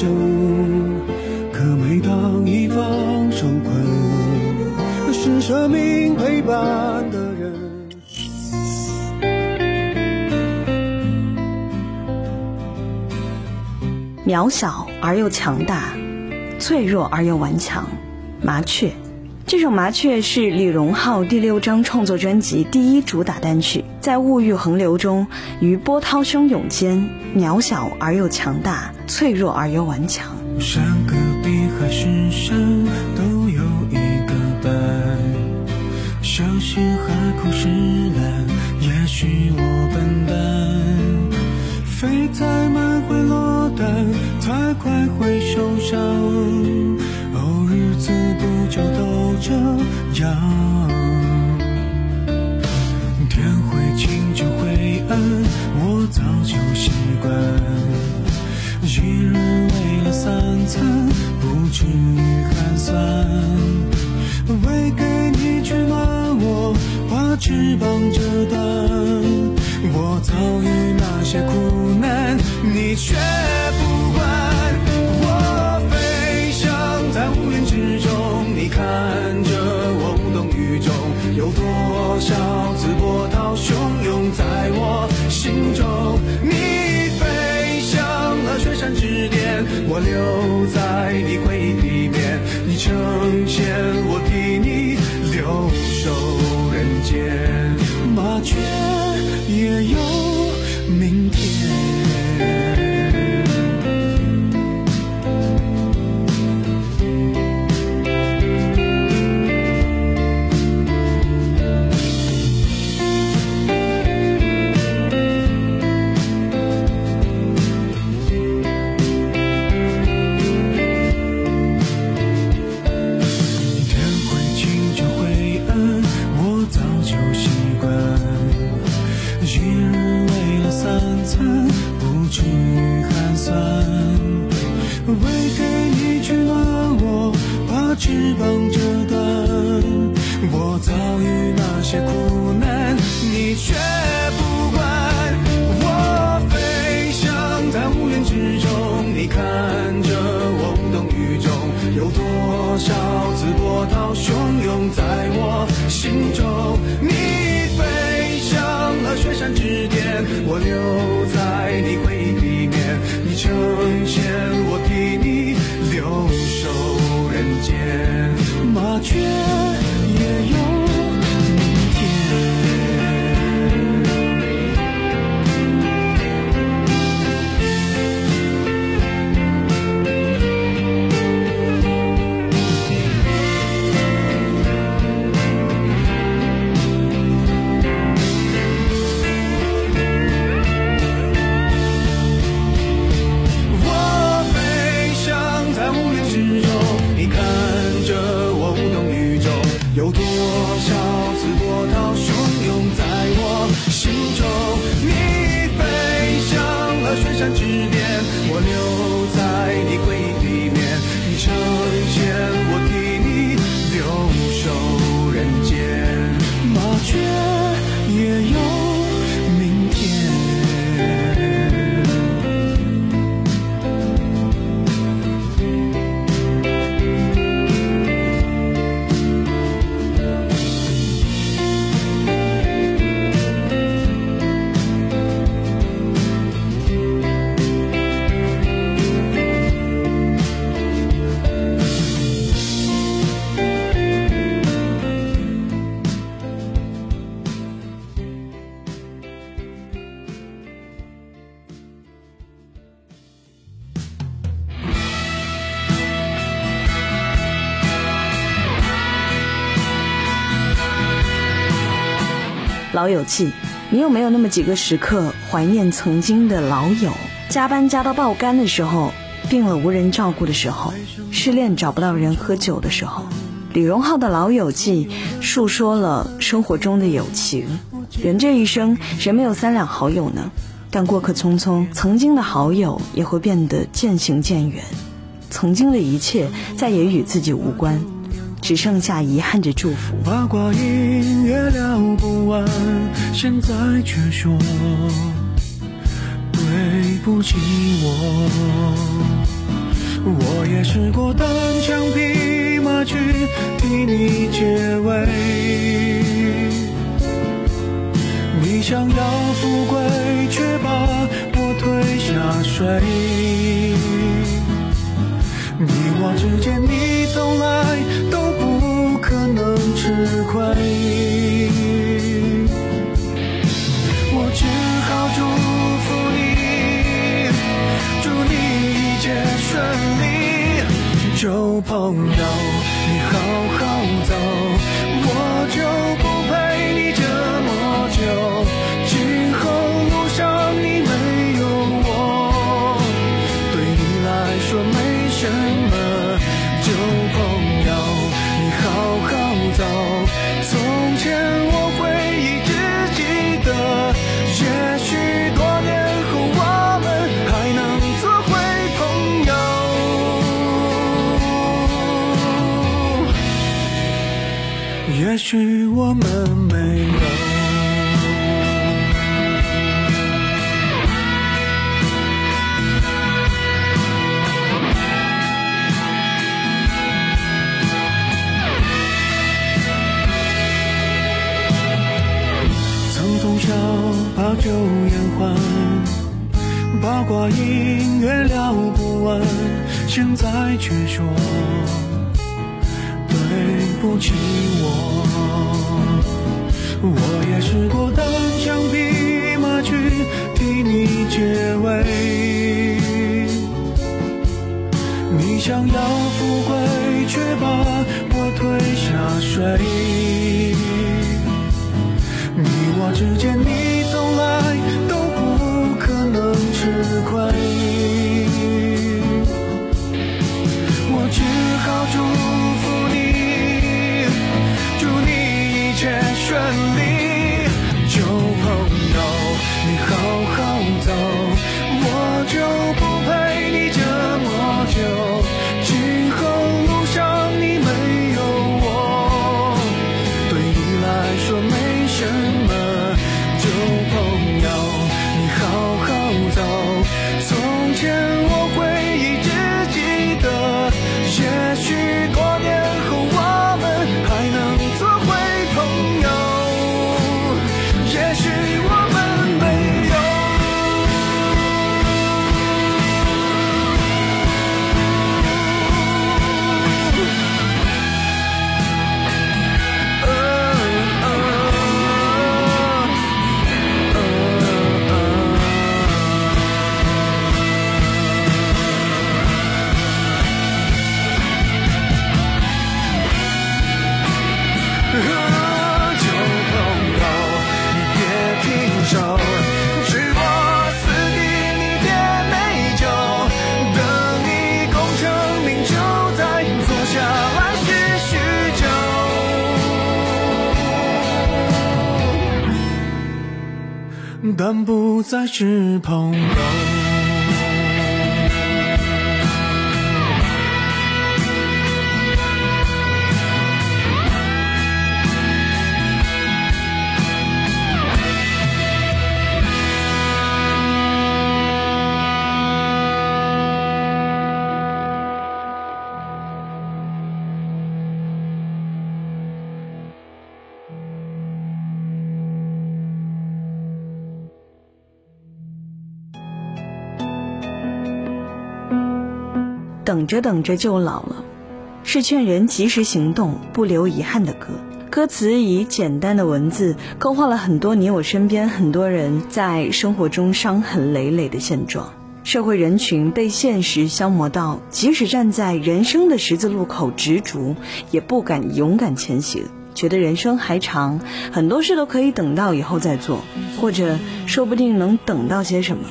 生可每当一方手困是生命陪伴的人。渺小而又强大脆弱而又顽强麻雀。这首《麻雀》是李荣浩第六张创作专辑第一主打单曲，在物欲横流中，于波涛汹涌间，渺小而又强大，脆弱而又顽强。山隔壁海深山都有一个伴，相信海枯石烂，也许我笨蛋，飞太满会落单。太快会受伤，哦，日子不就都这样？天会晴就会暗，我早就习惯。一日为了三餐，不至于寒酸。为给你取暖，我把翅膀折断。我遭遇那些苦难，你却多少次波涛汹涌在我心中？你飞向了雪山之巅，我留在你回忆里面。你成仙，我替你留守人间。麻雀翅膀老友记，你有没有那么几个时刻怀念曾经的老友？加班加到爆肝的时候，病了无人照顾的时候，失恋找不到人喝酒的时候。李荣浩的老友记述说了生活中的友情。人这一生，谁没有三两好友呢？但过客匆匆，曾经的好友也会变得渐行渐远，曾经的一切再也与自己无关。只剩下遗憾的祝福。八卦音乐聊不完，现在却说对不起我。我也试过单枪匹马去替你解围，你想要富贵，却把我推下水。你我之间，朋友，也许我们没有。把酒言欢，八卦音乐聊不完，现在却说对不起我。我也试过单枪匹马去替你解围，你想要富贵，却把我推下水。你我之间，你。从来都不可能吃亏。是朋等着等着就老了，是劝人及时行动、不留遗憾的歌。歌词以简单的文字勾画了很多你我身边很多人在生活中伤痕累累的现状。社会人群被现实消磨到，即使站在人生的十字路口执着，也不敢勇敢前行。觉得人生还长，很多事都可以等到以后再做，或者说不定能等到些什么。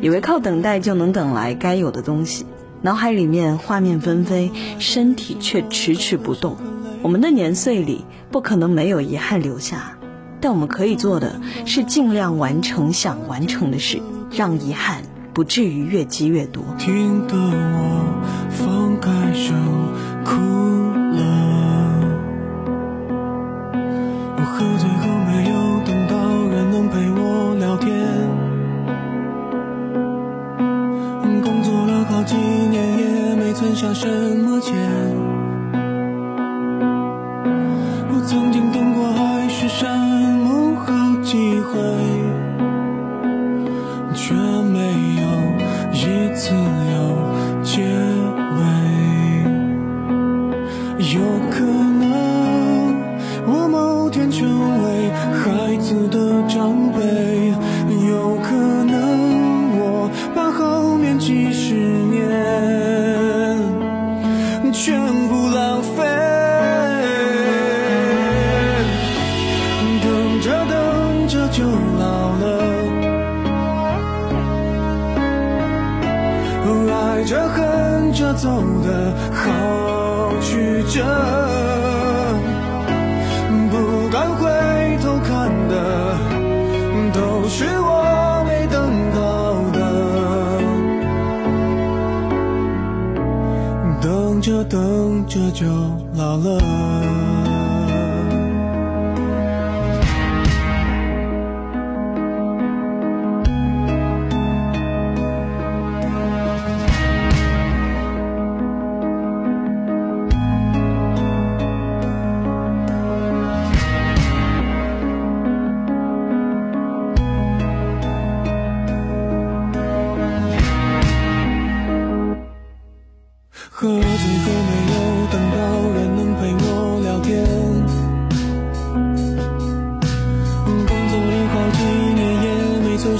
以为靠等待就能等来该有的东西。脑海里面画面纷飞，身体却迟迟不动。我们的年岁里不可能没有遗憾留下，但我们可以做的是尽量完成想完成的事，让遗憾不至于越积越多。听得我放开手哭了，我喝醉什么钱，我曾经等过海誓山盟好几回，却没有一次。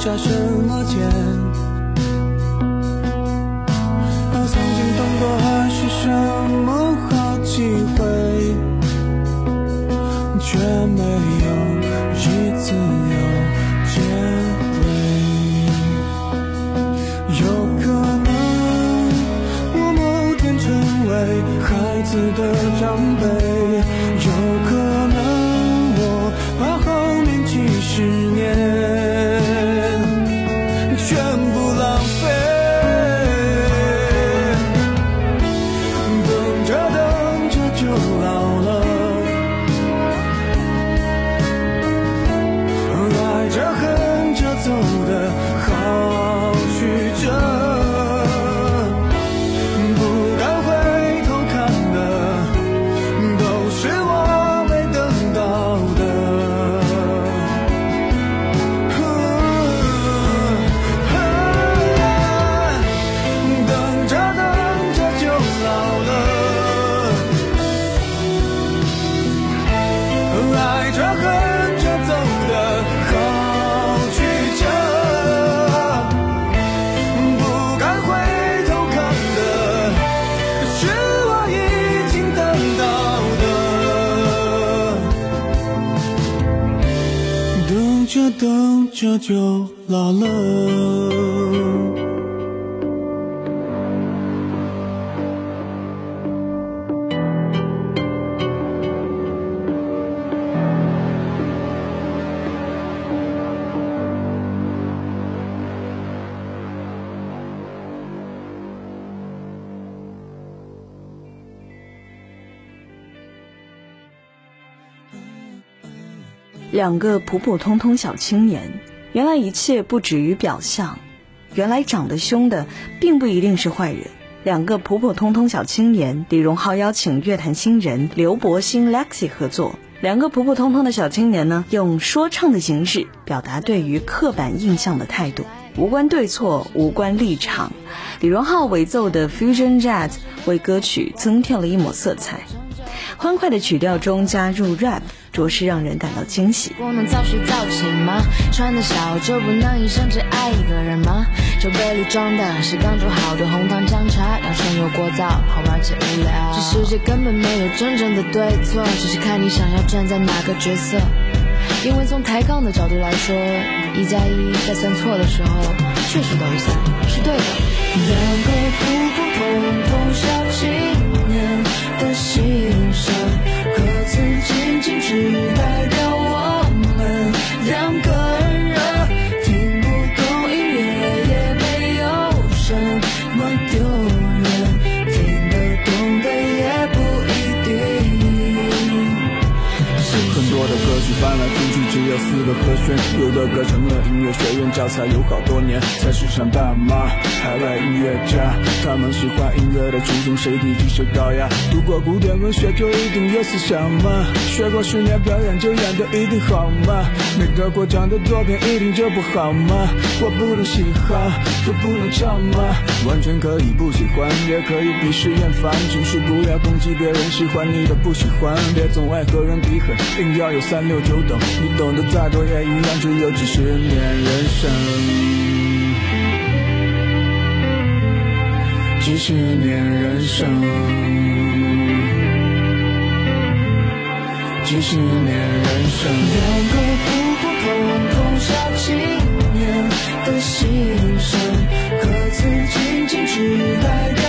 下什么钱，这就来了。两个普普通通小青年。原来一切不止于表象，原来长得凶的并不一定是坏人。两个普普通通小青年，李荣浩邀请乐坛新人刘柏辛 Lexi 合作。两个普普通通的小青年呢，用说唱的形式表达对于刻板印象的态度，无关对错，无关立场。李荣浩伪奏的 Fusion Jazz 为歌曲增添了一抹色彩，欢快的曲调中加入 rap。着实让人感到惊喜。不能早睡早起吗？穿的少就不能一生只爱一个人吗？酒杯里装的是刚煮好的红糖姜茶，养生又过早，好玩且无聊。这世界根本没有真正的对错，只是看你想要站在哪个角色。因为从抬杠的角度来说，一加一在算错的时候，确实等于三，是对的。两个普普通通小青四个和弦，有的歌成了音乐学院教材，有好多年才市场大妈，海外音乐家，他们喜欢音乐的初衷，谁低级谁高雅。读过古典文学就一定有思想吗？学过十年表演就演得一定好吗？没得过奖的作品一定就不好吗？我不能嘻哈，就不能唱吗？完全可以不喜欢，也可以鄙视厌烦，只是不要攻击别人喜欢你的不喜欢，别总爱和人比狠，硬要有三六九等，你懂得再多也一样，只有几十年人生，几十年人生，几十年人生。两个普普通通小青年的心声，歌词仅仅只代表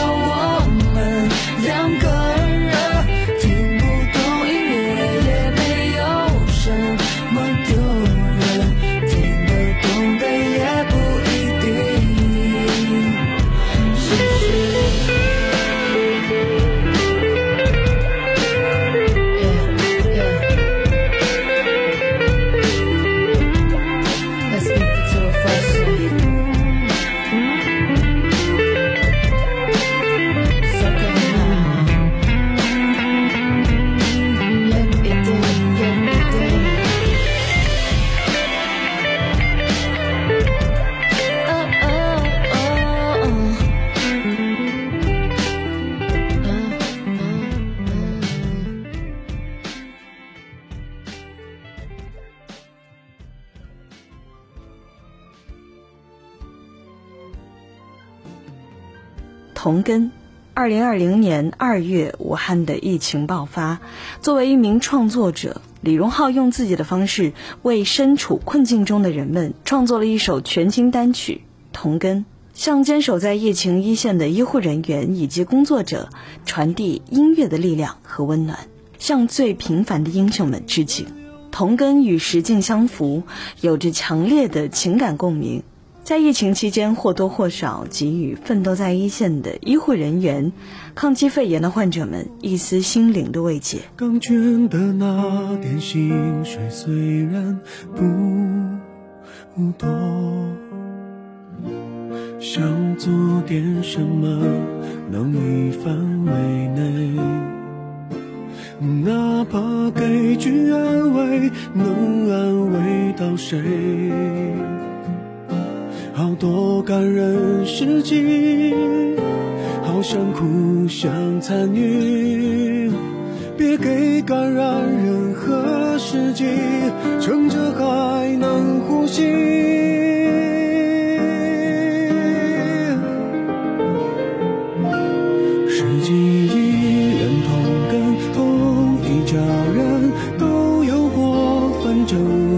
同根。二零二零年二月，武汉的疫情爆发。作为一名创作者，李荣浩用自己的方式为身处困境中的人们创作了一首全新单曲《同根》，向坚守在疫情一线的医护人员以及工作者传递音乐的力量和温暖，向最平凡的英雄们致敬。同根与时境相符，有着强烈的情感共鸣。在疫情期间，或多或少给予奋斗在一线的医护人员、抗击肺炎的患者们一丝心灵的慰藉。刚捐的那点薪水虽然不多，想做点什么能力范围内，哪怕给句安慰，能安慰到谁？好多感人事迹，好想哭想参与，别给感染任何时机，撑着还能呼吸。十几亿人同根，同一家人，都有过纷争。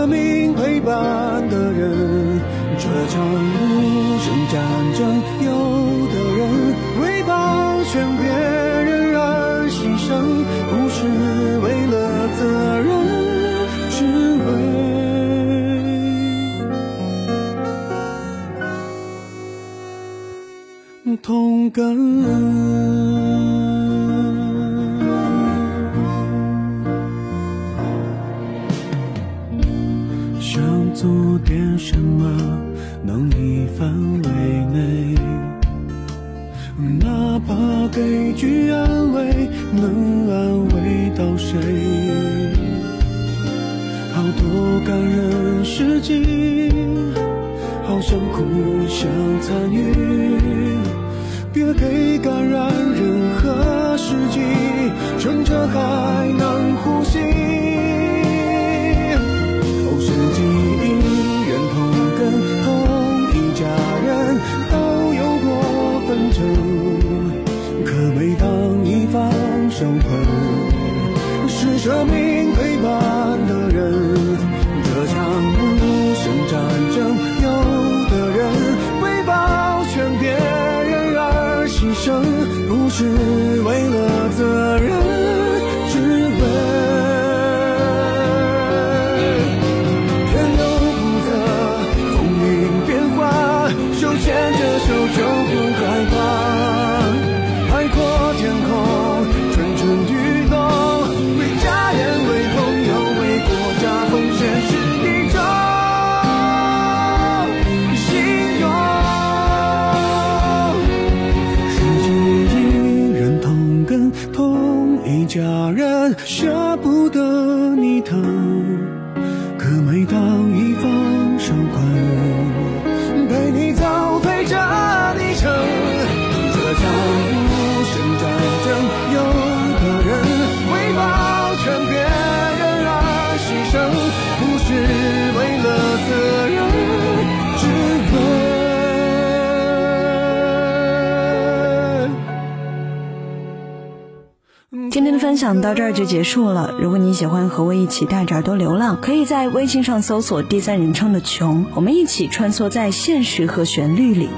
生命陪伴的人。这场无声战争，有的人为保全别人而牺牲，不是为了责任，只为同根。怕给句安慰，能安慰到谁？好多感人事迹，好想哭想参与，别给感染任何时机，趁着还能呼吸。生命陪伴的人。这场无声战争，有的人为保全别人而牺牲，不是为了责任，分享到这儿就结束了。如果你喜欢和我一起带着耳朵流浪，可以在微信上搜索第三人称的“穷”，我们一起穿梭在现实和旋律里。